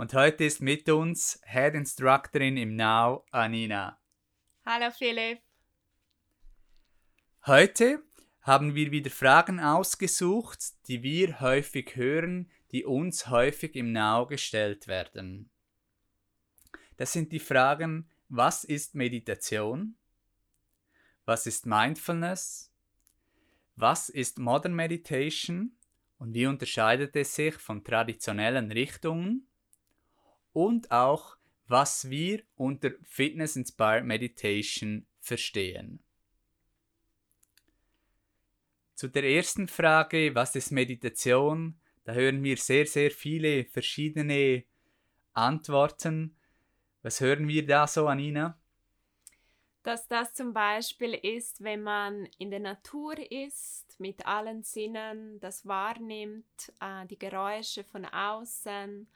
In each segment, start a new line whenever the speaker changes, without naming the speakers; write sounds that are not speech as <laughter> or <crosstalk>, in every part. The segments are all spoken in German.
und heute ist mit uns Head Instructorin im Now, Anina.
Hallo Philipp.
Heute haben wir wieder Fragen ausgesucht, die wir häufig hören, die uns häufig im Now gestellt werden. Das sind die Fragen, was ist Meditation? Was ist Mindfulness? Was ist Modern Meditation? Und wie unterscheidet es sich von traditionellen Richtungen? Und auch, was wir unter Fitness Inspired Meditation verstehen. Zu der ersten Frage, was ist Meditation? Da hören wir sehr, sehr viele verschiedene Antworten. Was hören wir da so, Anina?
Dass das zum Beispiel ist, wenn man in der Natur ist, mit allen Sinnen das wahrnimmt, äh, die Geräusche von außen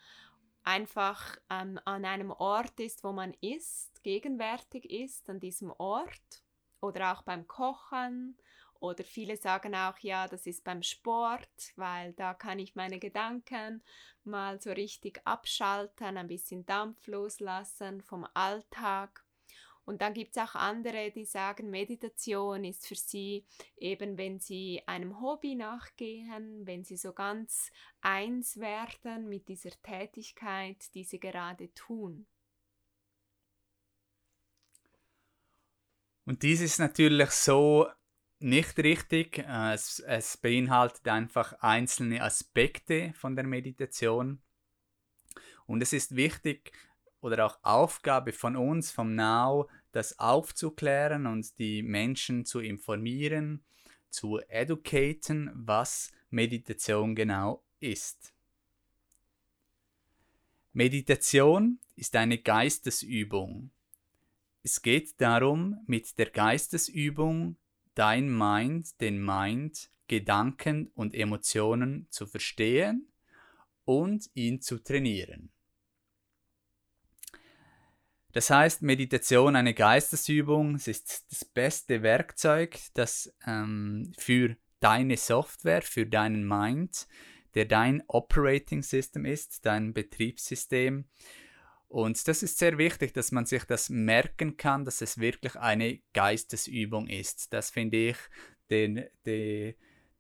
einfach ähm, an einem Ort ist, wo man ist, gegenwärtig ist, an diesem Ort oder auch beim Kochen oder viele sagen auch, ja, das ist beim Sport, weil da kann ich meine Gedanken mal so richtig abschalten, ein bisschen Dampf loslassen vom Alltag. Und dann gibt es auch andere, die sagen, Meditation ist für sie eben, wenn sie einem Hobby nachgehen, wenn sie so ganz eins werden mit dieser Tätigkeit, die sie gerade tun.
Und dies ist natürlich so nicht richtig. Es, es beinhaltet einfach einzelne Aspekte von der Meditation. Und es ist wichtig, oder auch Aufgabe von uns, vom Now, das aufzuklären und die Menschen zu informieren, zu educaten, was Meditation genau ist. Meditation ist eine Geistesübung. Es geht darum, mit der Geistesübung dein Mind, den Mind, Gedanken und Emotionen zu verstehen und ihn zu trainieren. Das heißt, Meditation eine Geistesübung, es ist das beste Werkzeug, das ähm, für deine Software, für deinen Mind, der dein Operating System ist, dein Betriebssystem. Und das ist sehr wichtig, dass man sich das merken kann, dass es wirklich eine Geistesübung ist. Das finde ich den, den,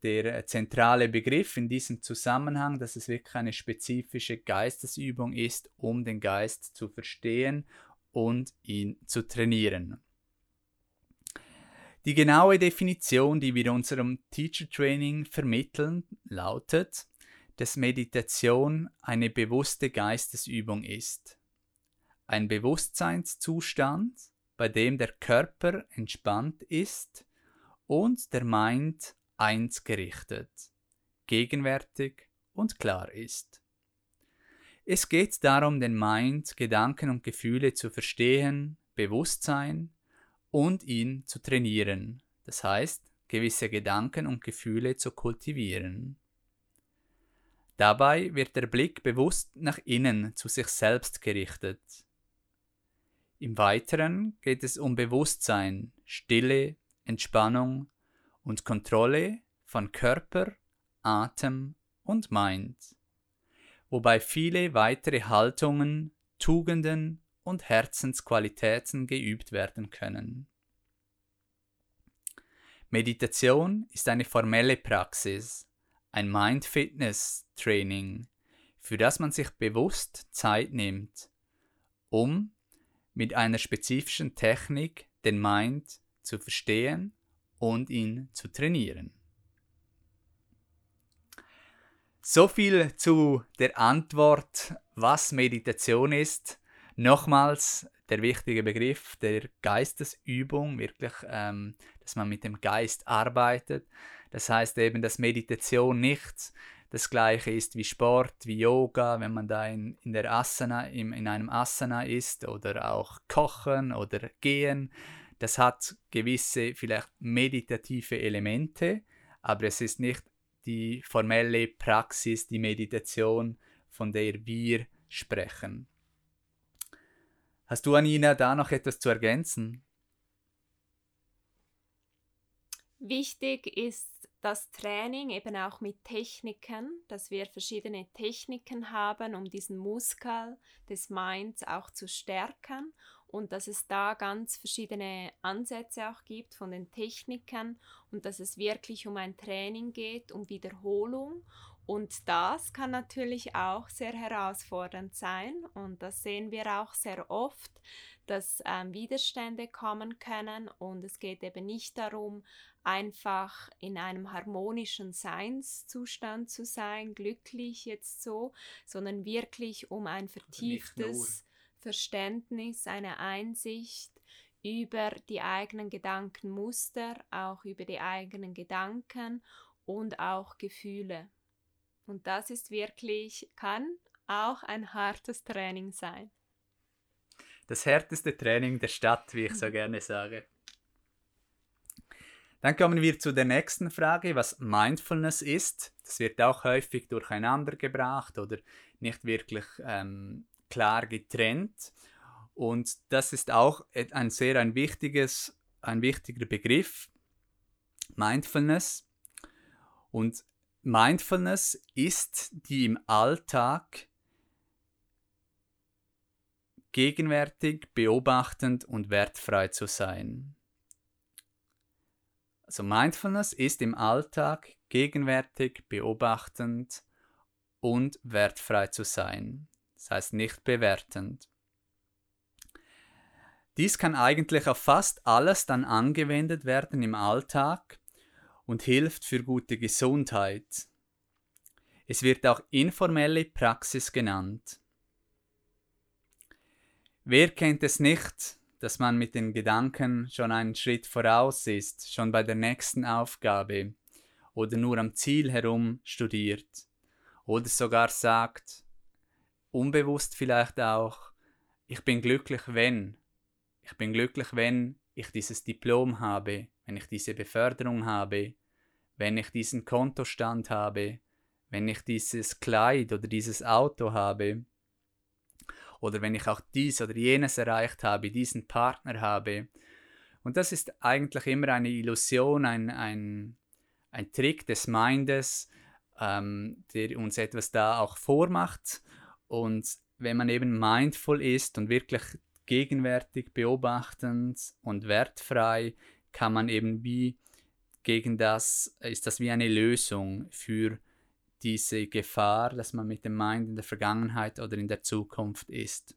der zentrale Begriff in diesem Zusammenhang, dass es wirklich eine spezifische Geistesübung ist, um den Geist zu verstehen und ihn zu trainieren. Die genaue Definition, die wir in unserem Teacher Training vermitteln, lautet, dass Meditation eine bewusste Geistesübung ist. Ein Bewusstseinszustand, bei dem der Körper entspannt ist und der Mind eins gerichtet, gegenwärtig und klar ist. Es geht darum, den Mind, Gedanken und Gefühle zu verstehen, Bewusstsein und ihn zu trainieren. Das heißt, gewisse Gedanken und Gefühle zu kultivieren. Dabei wird der Blick bewusst nach innen zu sich selbst gerichtet. Im Weiteren geht es um Bewusstsein, Stille, Entspannung und Kontrolle von Körper, Atem und Mind wobei viele weitere Haltungen, Tugenden und Herzensqualitäten geübt werden können. Meditation ist eine formelle Praxis, ein Mind-Fitness-Training, für das man sich bewusst Zeit nimmt, um mit einer spezifischen Technik den Mind zu verstehen und ihn zu trainieren. So viel zu der Antwort, was Meditation ist. Nochmals der wichtige Begriff der Geistesübung, wirklich, ähm, dass man mit dem Geist arbeitet. Das heißt eben, dass Meditation nicht das gleiche ist wie Sport, wie Yoga, wenn man da in, in der Asana, in, in einem Asana ist oder auch Kochen oder Gehen. Das hat gewisse vielleicht meditative Elemente, aber es ist nicht die formelle Praxis, die Meditation, von der wir sprechen. Hast du, Anina, da noch etwas zu ergänzen?
Wichtig ist das Training eben auch mit Techniken, dass wir verschiedene Techniken haben, um diesen Muskel des Minds auch zu stärken und dass es da ganz verschiedene Ansätze auch gibt von den Techniken und dass es wirklich um ein Training geht, um Wiederholung. Und das kann natürlich auch sehr herausfordernd sein und das sehen wir auch sehr oft, dass ähm, Widerstände kommen können und es geht eben nicht darum, einfach in einem harmonischen Seinszustand zu sein, glücklich jetzt so, sondern wirklich um ein vertieftes Verständnis, eine Einsicht über die eigenen Gedankenmuster, auch über die eigenen Gedanken und auch Gefühle. Und das ist wirklich, kann auch ein hartes Training sein.
Das härteste Training der Stadt, wie ich so <laughs> gerne sage. Dann kommen wir zu der nächsten Frage, was Mindfulness ist. Das wird auch häufig durcheinander gebracht oder nicht wirklich ähm, klar getrennt. Und das ist auch ein sehr ein wichtiges, ein wichtiger Begriff, Mindfulness. Und Mindfulness ist die im Alltag gegenwärtig, beobachtend und wertfrei zu sein. Also Mindfulness ist im Alltag gegenwärtig, beobachtend und wertfrei zu sein. Das heißt nicht bewertend. Dies kann eigentlich auf fast alles dann angewendet werden im Alltag und hilft für gute Gesundheit. Es wird auch informelle Praxis genannt. Wer kennt es nicht, dass man mit den Gedanken schon einen Schritt voraus ist, schon bei der nächsten Aufgabe oder nur am Ziel herum studiert oder sogar sagt, unbewusst vielleicht auch, ich bin glücklich, wenn, ich bin glücklich, wenn ich dieses Diplom habe, wenn ich diese Beförderung habe, wenn ich diesen Kontostand habe, wenn ich dieses Kleid oder dieses Auto habe, oder wenn ich auch dies oder jenes erreicht habe, diesen Partner habe. Und das ist eigentlich immer eine Illusion, ein, ein, ein Trick des Mindes, ähm, der uns etwas da auch vormacht. Und wenn man eben mindful ist und wirklich gegenwärtig, beobachtend und wertfrei, kann man eben wie gegen das, ist das wie eine Lösung für diese Gefahr, dass man mit dem Mind in der Vergangenheit oder in der Zukunft ist.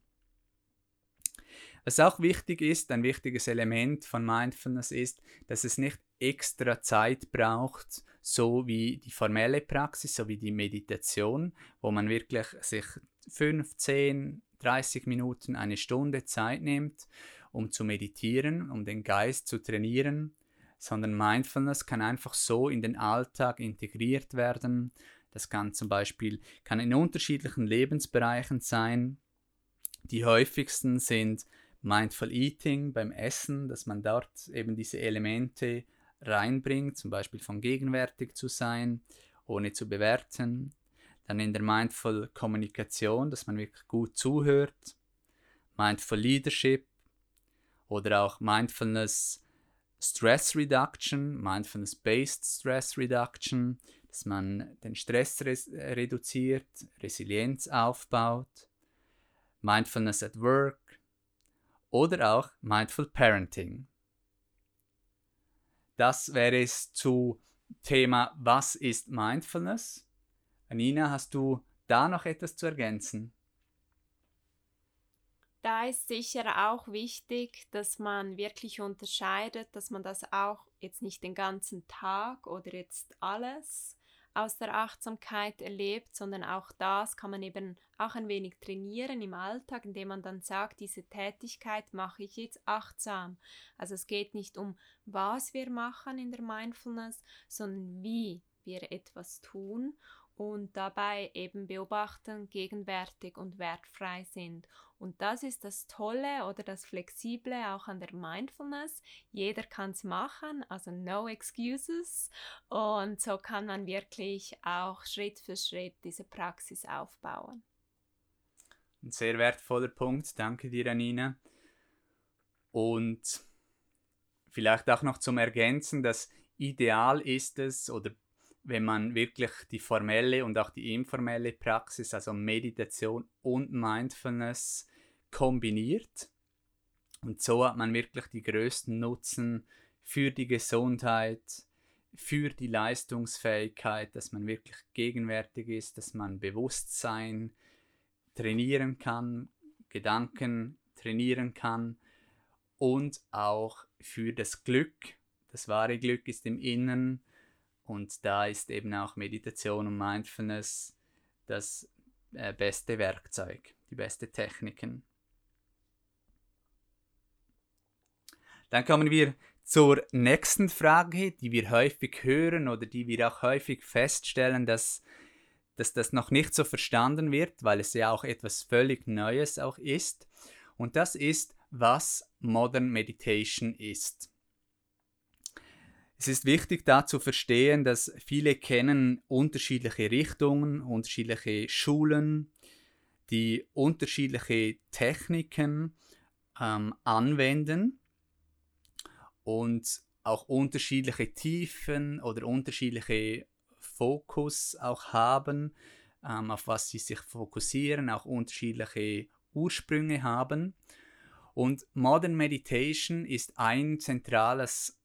Was auch wichtig ist, ein wichtiges Element von Mindfulness ist, dass es nicht extra Zeit braucht, so wie die formelle Praxis, so wie die Meditation, wo man wirklich sich 15, 30 Minuten, eine Stunde Zeit nimmt, um zu meditieren, um den Geist zu trainieren, sondern Mindfulness kann einfach so in den Alltag integriert werden das kann zum Beispiel kann in unterschiedlichen Lebensbereichen sein. Die häufigsten sind Mindful Eating beim Essen, dass man dort eben diese Elemente reinbringt, zum Beispiel von gegenwärtig zu sein, ohne zu bewerten. Dann in der Mindful Kommunikation, dass man wirklich gut zuhört. Mindful Leadership oder auch Mindfulness Stress Reduction, Mindfulness Based Stress Reduction, dass man den Stress res reduziert, Resilienz aufbaut, Mindfulness at Work oder auch Mindful Parenting. Das wäre es zu Thema Was ist Mindfulness? Anina, hast du da noch etwas zu ergänzen?
Da ist sicher auch wichtig, dass man wirklich unterscheidet, dass man das auch jetzt nicht den ganzen Tag oder jetzt alles aus der Achtsamkeit erlebt, sondern auch das kann man eben auch ein wenig trainieren im Alltag, indem man dann sagt, diese Tätigkeit mache ich jetzt achtsam. Also es geht nicht um, was wir machen in der Mindfulness, sondern wie wir etwas tun und dabei eben beobachten, gegenwärtig und wertfrei sind. Und das ist das Tolle oder das Flexible auch an der Mindfulness. Jeder kann es machen, also no excuses. Und so kann man wirklich auch Schritt für Schritt diese Praxis aufbauen.
Ein sehr wertvoller Punkt. Danke dir, Anina. Und vielleicht auch noch zum Ergänzen, das Ideal ist es, oder wenn man wirklich die formelle und auch die informelle Praxis, also Meditation und Mindfulness kombiniert. Und so hat man wirklich die größten Nutzen für die Gesundheit, für die Leistungsfähigkeit, dass man wirklich gegenwärtig ist, dass man Bewusstsein trainieren kann, Gedanken trainieren kann und auch für das Glück. Das wahre Glück ist im Inneren und da ist eben auch Meditation und Mindfulness das äh, beste Werkzeug, die beste Techniken. Dann kommen wir zur nächsten Frage, die wir häufig hören oder die wir auch häufig feststellen, dass, dass das noch nicht so verstanden wird, weil es ja auch etwas völlig Neues auch ist. Und das ist, was Modern Meditation ist. Es ist wichtig da zu verstehen, dass viele kennen unterschiedliche Richtungen, unterschiedliche Schulen, die unterschiedliche Techniken ähm, anwenden und auch unterschiedliche Tiefen oder unterschiedliche Fokus auch haben, ähm, auf was sie sich fokussieren, auch unterschiedliche Ursprünge haben. Und Modern Meditation ist ein zentrales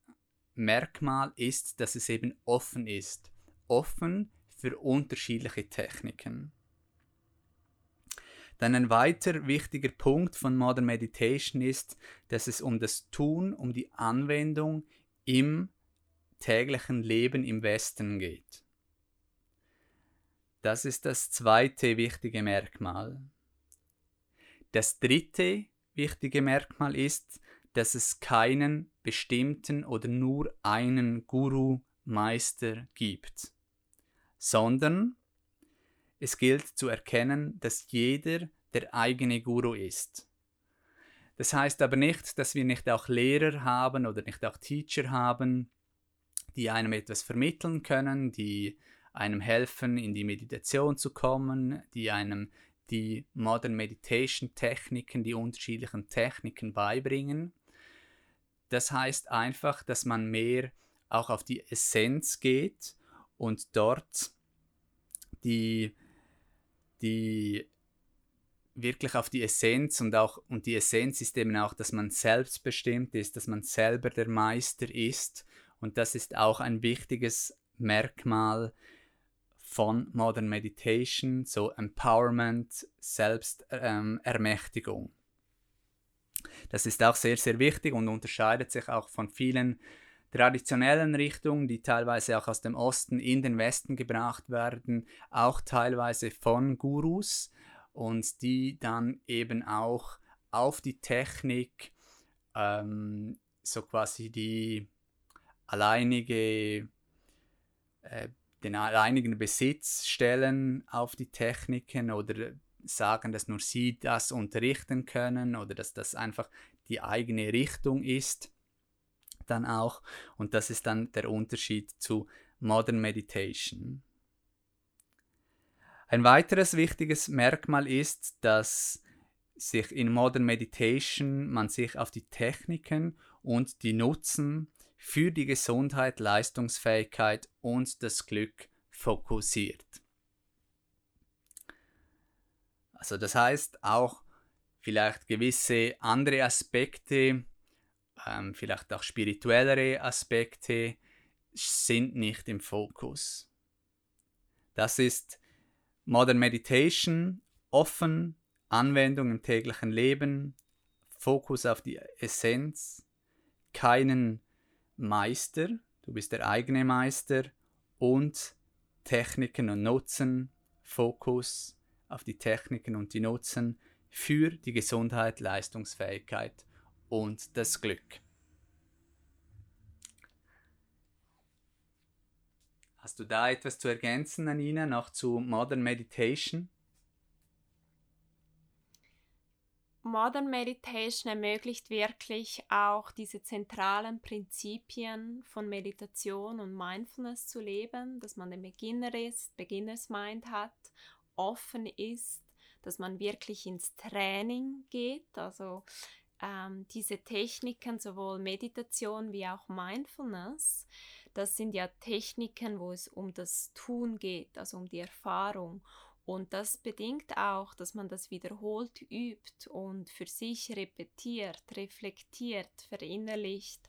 Merkmal ist, dass es eben offen ist. Offen für unterschiedliche Techniken. Dann ein weiter wichtiger Punkt von Modern Meditation ist, dass es um das Tun, um die Anwendung im täglichen Leben im Westen geht. Das ist das zweite wichtige Merkmal. Das dritte wichtige Merkmal ist, dass es keinen bestimmten oder nur einen Guru, Meister gibt, sondern es gilt zu erkennen, dass jeder der eigene Guru ist. Das heißt aber nicht, dass wir nicht auch Lehrer haben oder nicht auch Teacher haben, die einem etwas vermitteln können, die einem helfen, in die Meditation zu kommen, die einem die Modern Meditation Techniken, die unterschiedlichen Techniken beibringen. Das heißt einfach, dass man mehr auch auf die Essenz geht und dort die, die wirklich auf die Essenz und auch und die Essenz ist eben auch, dass man selbstbestimmt ist, dass man selber der Meister ist und das ist auch ein wichtiges Merkmal von Modern Meditation, so Empowerment, Selbstermächtigung. Ähm, das ist auch sehr, sehr wichtig und unterscheidet sich auch von vielen traditionellen Richtungen, die teilweise auch aus dem Osten in den Westen gebracht werden, auch teilweise von Gurus und die dann eben auch auf die Technik ähm, so quasi die alleinige äh, den alleinigen Besitz stellen auf die Techniken oder sagen, dass nur sie das unterrichten können oder dass das einfach die eigene Richtung ist dann auch. Und das ist dann der Unterschied zu Modern Meditation. Ein weiteres wichtiges Merkmal ist, dass sich in Modern Meditation man sich auf die Techniken und die Nutzen für die Gesundheit, Leistungsfähigkeit und das Glück fokussiert. Also das heißt auch vielleicht gewisse andere Aspekte, ähm, vielleicht auch spirituellere Aspekte sind nicht im Fokus. Das ist Modern Meditation, offen, Anwendung im täglichen Leben, Fokus auf die Essenz, keinen Meister, du bist der eigene Meister und Techniken und Nutzen, Fokus auf die Techniken und die Nutzen für die Gesundheit, Leistungsfähigkeit und das Glück. Hast du da etwas zu ergänzen, Anina, noch zu Modern Meditation?
Modern Meditation ermöglicht wirklich auch diese zentralen Prinzipien von Meditation und Mindfulness zu leben, dass man ein Beginner ist, Beginners Mind hat, offen ist, dass man wirklich ins Training geht, also ähm, diese Techniken, sowohl Meditation wie auch Mindfulness, das sind ja Techniken, wo es um das Tun geht, also um die Erfahrung. Und das bedingt auch, dass man das wiederholt übt und für sich repetiert, reflektiert, verinnerlicht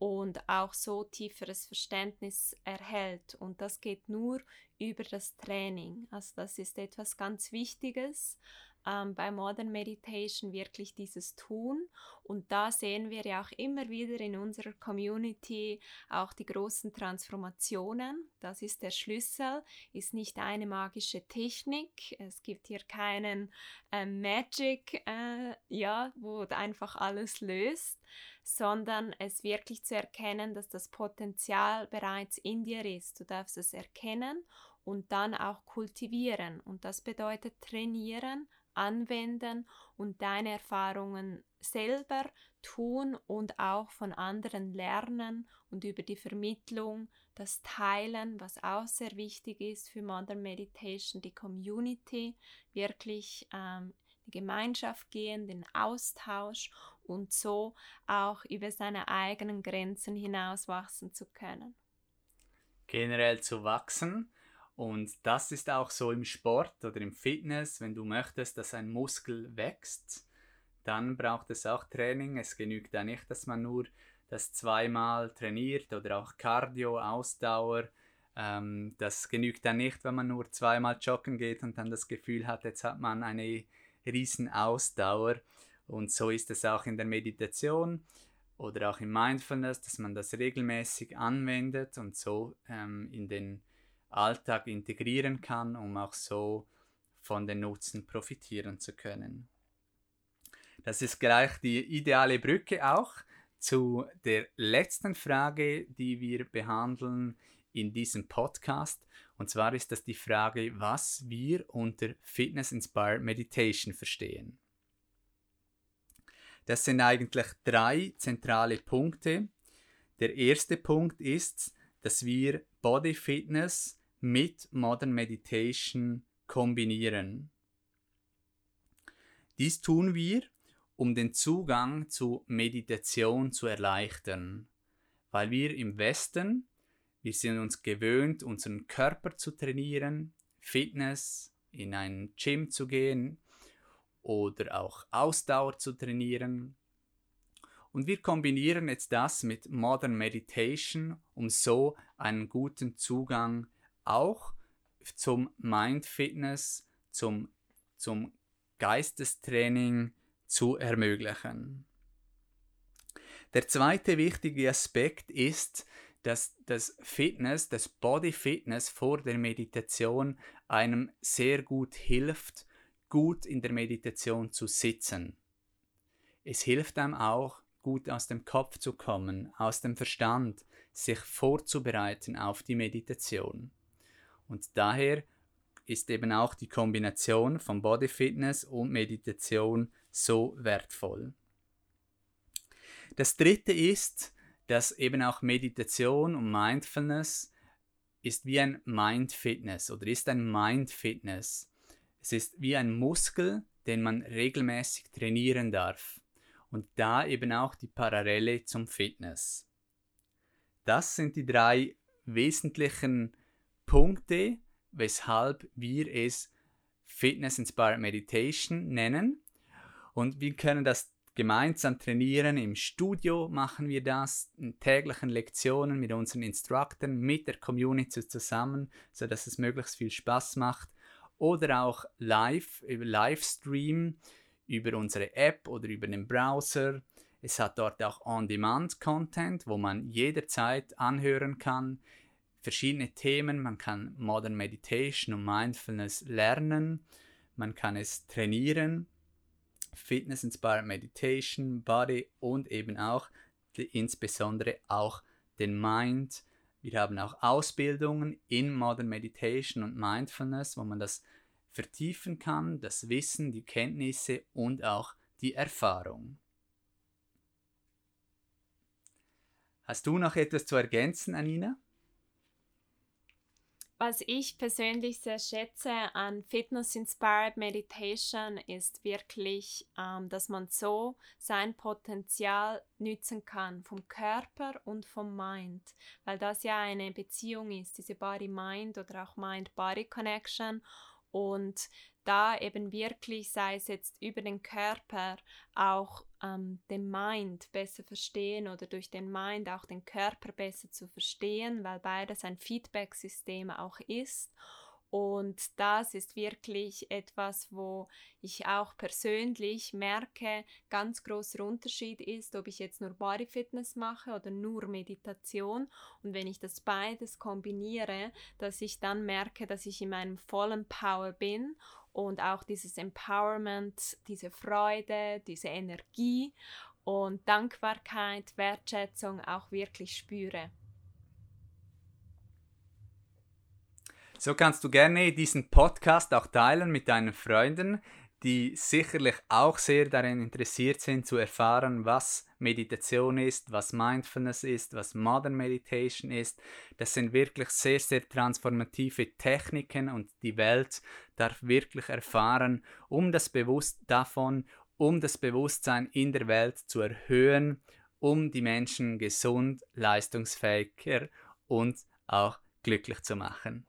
und auch so tieferes Verständnis erhält. Und das geht nur über das Training. Also das ist etwas ganz Wichtiges, ähm, bei Modern Meditation wirklich dieses Tun. Und da sehen wir ja auch immer wieder in unserer Community auch die großen Transformationen. Das ist der Schlüssel, ist nicht eine magische Technik. Es gibt hier keinen äh, Magic, äh, ja, wo einfach alles löst, sondern es wirklich zu erkennen, dass das Potenzial bereits in dir ist. Du darfst es erkennen und dann auch kultivieren. Und das bedeutet trainieren, anwenden und deine Erfahrungen selber tun und auch von anderen lernen und über die Vermittlung, das Teilen, was auch sehr wichtig ist für Modern Meditation, die Community, wirklich ähm, die Gemeinschaft gehen, den Austausch und so auch über seine eigenen Grenzen hinaus wachsen zu können.
Generell zu wachsen und das ist auch so im Sport oder im Fitness, wenn du möchtest, dass ein Muskel wächst, dann braucht es auch Training. Es genügt da nicht, dass man nur das zweimal trainiert oder auch Cardio, Ausdauer. Ähm, das genügt dann nicht, wenn man nur zweimal joggen geht und dann das Gefühl hat, jetzt hat man eine riesen Ausdauer. Und so ist es auch in der Meditation oder auch im Mindfulness, dass man das regelmäßig anwendet und so ähm, in den Alltag integrieren kann, um auch so von den Nutzen profitieren zu können. Das ist gleich die ideale Brücke auch zu der letzten Frage, die wir behandeln in diesem Podcast. Und zwar ist das die Frage, was wir unter Fitness Inspired Meditation verstehen. Das sind eigentlich drei zentrale Punkte. Der erste Punkt ist, dass wir Body Fitness mit Modern Meditation kombinieren. Dies tun wir, um den Zugang zu Meditation zu erleichtern, weil wir im Westen, wir sind uns gewöhnt, unseren Körper zu trainieren, Fitness, in ein Gym zu gehen oder auch Ausdauer zu trainieren. Und wir kombinieren jetzt das mit Modern Meditation, um so einen guten Zugang zu auch zum Mind Fitness, zum, zum Geistestraining zu ermöglichen. Der zweite wichtige Aspekt ist, dass das Fitness, das Body Fitness vor der Meditation einem sehr gut hilft, gut in der Meditation zu sitzen. Es hilft einem auch, gut aus dem Kopf zu kommen, aus dem Verstand, sich vorzubereiten auf die Meditation. Und daher ist eben auch die Kombination von Body Fitness und Meditation so wertvoll. Das dritte ist, dass eben auch Meditation und Mindfulness ist wie ein Mind Fitness oder ist ein Mind Fitness. Es ist wie ein Muskel, den man regelmäßig trainieren darf. Und da eben auch die Parallele zum Fitness. Das sind die drei wesentlichen Punkte, weshalb wir es Fitness Inspired Meditation nennen. Und wir können das gemeinsam trainieren. Im Studio machen wir das, in täglichen Lektionen mit unseren Instructoren, mit der Community zusammen, sodass es möglichst viel Spaß macht. Oder auch live, über Livestream, über unsere App oder über den Browser. Es hat dort auch On-Demand-Content, wo man jederzeit anhören kann verschiedene Themen. Man kann Modern Meditation und Mindfulness lernen. Man kann es trainieren. Fitness Inspired Meditation, Body und eben auch die, insbesondere auch den Mind Wir haben auch Ausbildungen in Modern Meditation und Mindfulness, wo man das vertiefen kann, das Wissen, die Kenntnisse und auch die Erfahrung. Hast du noch etwas zu ergänzen, Anina?
Was ich persönlich sehr schätze an Fitness Inspired Meditation ist wirklich, ähm, dass man so sein Potenzial nützen kann vom Körper und vom Mind, weil das ja eine Beziehung ist, diese Body-Mind oder auch Mind-Body-Connection und da eben wirklich, sei es jetzt über den Körper, auch ähm, den Mind besser verstehen oder durch den Mind auch den Körper besser zu verstehen, weil beides ein Feedback-System auch ist. Und das ist wirklich etwas, wo ich auch persönlich merke, ganz großer Unterschied ist, ob ich jetzt nur Body Fitness mache oder nur Meditation. Und wenn ich das beides kombiniere, dass ich dann merke, dass ich in meinem vollen Power bin und auch dieses Empowerment, diese Freude, diese Energie und Dankbarkeit, Wertschätzung auch wirklich spüre.
So kannst du gerne diesen Podcast auch teilen mit deinen Freunden, die sicherlich auch sehr daran interessiert sind zu erfahren, was Meditation ist, was Mindfulness ist, was Modern Meditation ist. Das sind wirklich sehr, sehr transformative Techniken und die Welt darf wirklich erfahren, um das Bewusst davon, um das Bewusstsein in der Welt zu erhöhen, um die Menschen gesund, leistungsfähiger und auch glücklich zu machen.